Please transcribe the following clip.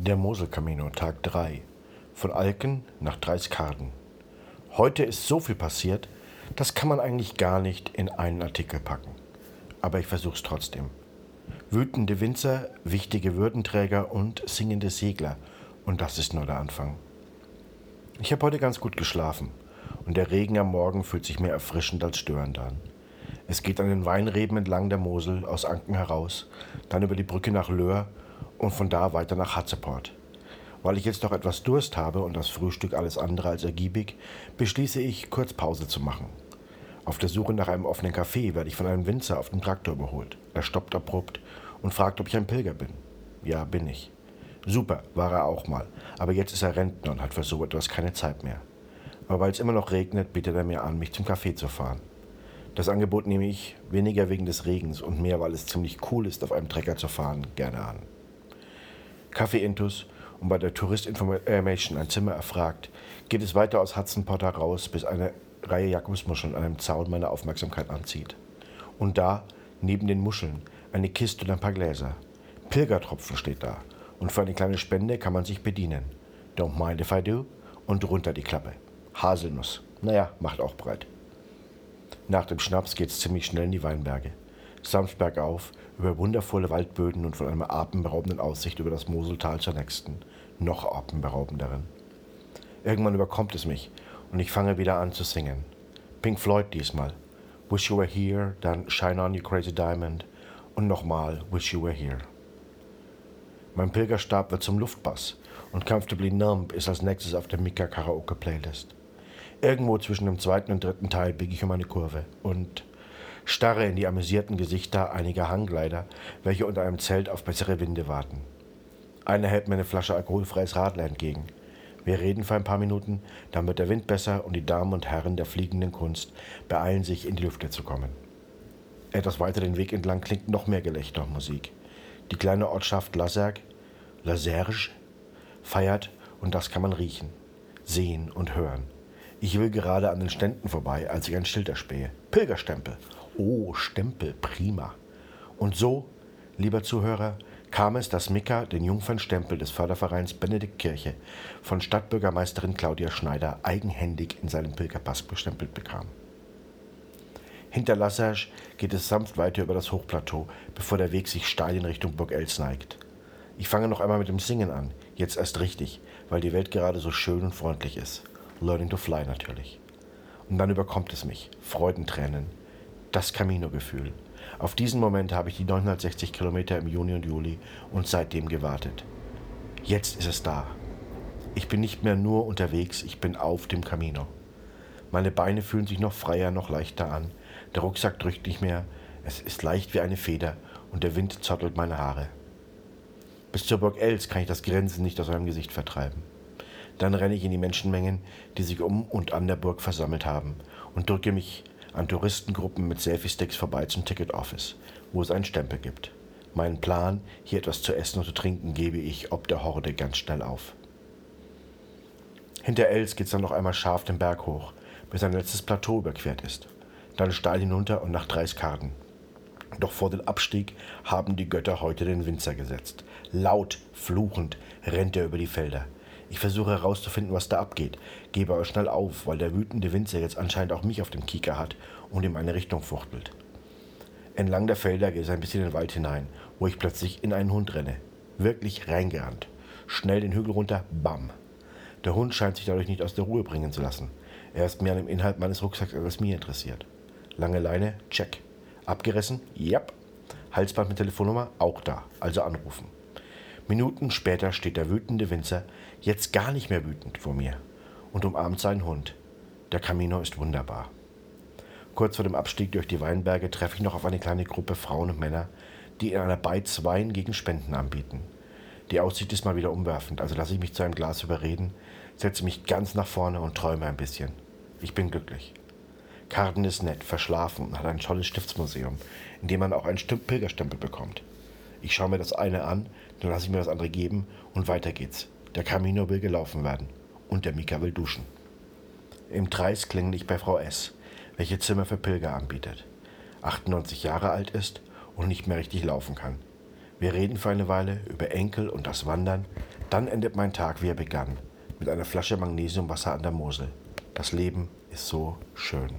Der Moselkamino, Tag 3. Von Alken nach Dreiskarden. Heute ist so viel passiert, das kann man eigentlich gar nicht in einen Artikel packen. Aber ich versuch's trotzdem. Wütende Winzer, wichtige Würdenträger und singende Segler. Und das ist nur der Anfang. Ich habe heute ganz gut geschlafen. Und der Regen am Morgen fühlt sich mehr erfrischend als störend an. Es geht an den Weinreben entlang der Mosel aus Anken heraus, dann über die Brücke nach Löhr und von da weiter nach Hatzeport. Weil ich jetzt noch etwas Durst habe und das Frühstück alles andere als ergiebig, beschließe ich, kurz Pause zu machen. Auf der Suche nach einem offenen Café werde ich von einem Winzer auf dem Traktor überholt. Er stoppt abrupt und fragt, ob ich ein Pilger bin. Ja, bin ich. Super, war er auch mal. Aber jetzt ist er Rentner und hat für so etwas keine Zeit mehr. Aber weil es immer noch regnet, bittet er mir an, mich zum Café zu fahren. Das Angebot nehme ich weniger wegen des Regens und mehr, weil es ziemlich cool ist, auf einem Trecker zu fahren, gerne an. Kaffee Intus und bei der Tourist Information ein Zimmer erfragt, geht es weiter aus Hudson Potter raus, bis eine Reihe Jakobsmuscheln an einem Zaun meine Aufmerksamkeit anzieht. Und da, neben den Muscheln, eine Kiste und ein paar Gläser. Pilgertropfen steht da. Und für eine kleine Spende kann man sich bedienen. Don't mind if I do. Und runter die Klappe. Haselnuss. Naja, macht auch breit. Nach dem Schnaps geht's ziemlich schnell in die Weinberge. Sanft bergauf, über wundervolle Waldböden und von einer atemberaubenden Aussicht über das Moseltal zur nächsten, noch atemberaubenderen. Irgendwann überkommt es mich und ich fange wieder an zu singen. Pink Floyd diesmal. Wish You Were Here, dann Shine On You Crazy Diamond und nochmal Wish You Were Here. Mein Pilgerstab wird zum Luftbass und Comfortably Numb ist als nächstes auf der Mika Karaoke Playlist. Irgendwo zwischen dem zweiten und dritten Teil biege ich um eine Kurve und starre in die amüsierten Gesichter einiger Hangleider, welche unter einem Zelt auf bessere Winde warten. Einer hält mir eine Flasche alkoholfreies Radler entgegen. Wir reden für ein paar Minuten, dann wird der Wind besser und die Damen und Herren der fliegenden Kunst beeilen sich, in die Lüfte zu kommen. Etwas weiter den Weg entlang klingt noch mehr Gelächter und Musik. Die kleine Ortschaft Laserg, Laserge, feiert und das kann man riechen, sehen und hören. Ich will gerade an den Ständen vorbei, als ich ein Schild erspähe. Pilgerstempel. Oh, Stempel, prima. Und so, lieber Zuhörer, kam es, dass Mika den Jungfernstempel des Fördervereins Benediktkirche von Stadtbürgermeisterin Claudia Schneider eigenhändig in seinem Pilgerpass bestempelt bekam. Hinter Lassage geht es sanft weiter über das Hochplateau, bevor der Weg sich steil in Richtung Burg Els neigt. Ich fange noch einmal mit dem Singen an, jetzt erst richtig, weil die Welt gerade so schön und freundlich ist. Learning to Fly natürlich. Und dann überkommt es mich, Freudentränen, das Camino-Gefühl. Auf diesen Moment habe ich die 960 Kilometer im Juni und Juli und seitdem gewartet. Jetzt ist es da. Ich bin nicht mehr nur unterwegs, ich bin auf dem Camino. Meine Beine fühlen sich noch freier, noch leichter an. Der Rucksack drückt nicht mehr. Es ist leicht wie eine Feder und der Wind zottelt meine Haare. Bis zur Burg Els kann ich das Grinsen nicht aus meinem Gesicht vertreiben. Dann renne ich in die Menschenmengen, die sich um und an der Burg versammelt haben, und drücke mich an Touristengruppen mit Selfie-Sticks vorbei zum Ticket Office, wo es einen Stempel gibt. Meinen Plan, hier etwas zu essen und zu trinken, gebe ich ob der Horde ganz schnell auf. Hinter Els geht's dann noch einmal scharf den Berg hoch, bis ein letztes Plateau überquert ist. Dann steil hinunter und nach Dreiskarden. Doch vor den Abstieg haben die Götter heute den Winzer gesetzt. Laut, fluchend rennt er über die Felder. Ich versuche herauszufinden, was da abgeht, gebe aber schnell auf, weil der wütende Winzer jetzt anscheinend auch mich auf dem Kieker hat und in meine Richtung fuchtelt. Entlang der Felder geht es ein bisschen in den Wald hinein, wo ich plötzlich in einen Hund renne. Wirklich reingerannt. Schnell den Hügel runter, bam. Der Hund scheint sich dadurch nicht aus der Ruhe bringen zu lassen. Er ist mehr an dem Inhalt meines Rucksacks als mir interessiert. Lange Leine, check. Abgerissen, yep. Halsband mit Telefonnummer, auch da, also anrufen. Minuten später steht der wütende Winzer jetzt gar nicht mehr wütend vor mir und umarmt seinen Hund. Der Camino ist wunderbar. Kurz vor dem Abstieg durch die Weinberge treffe ich noch auf eine kleine Gruppe Frauen und Männer, die in einer Beiz Wein gegen Spenden anbieten. Die Aussicht ist mal wieder umwerfend, also lasse ich mich zu einem Glas überreden, setze mich ganz nach vorne und träume ein bisschen. Ich bin glücklich. Karten ist nett, verschlafen und hat ein tolles Stiftsmuseum, in dem man auch einen Pilgerstempel bekommt. Ich schaue mir das eine an, dann lasse ich mir das andere geben und weiter geht's. Der Camino will gelaufen werden und der Mika will duschen. Im Treis klingel ich bei Frau S., welche Zimmer für Pilger anbietet. 98 Jahre alt ist und nicht mehr richtig laufen kann. Wir reden für eine Weile über Enkel und das Wandern, Dann endet mein Tag, wie er begann, mit einer Flasche Magnesiumwasser an der Mosel. Das Leben ist so schön.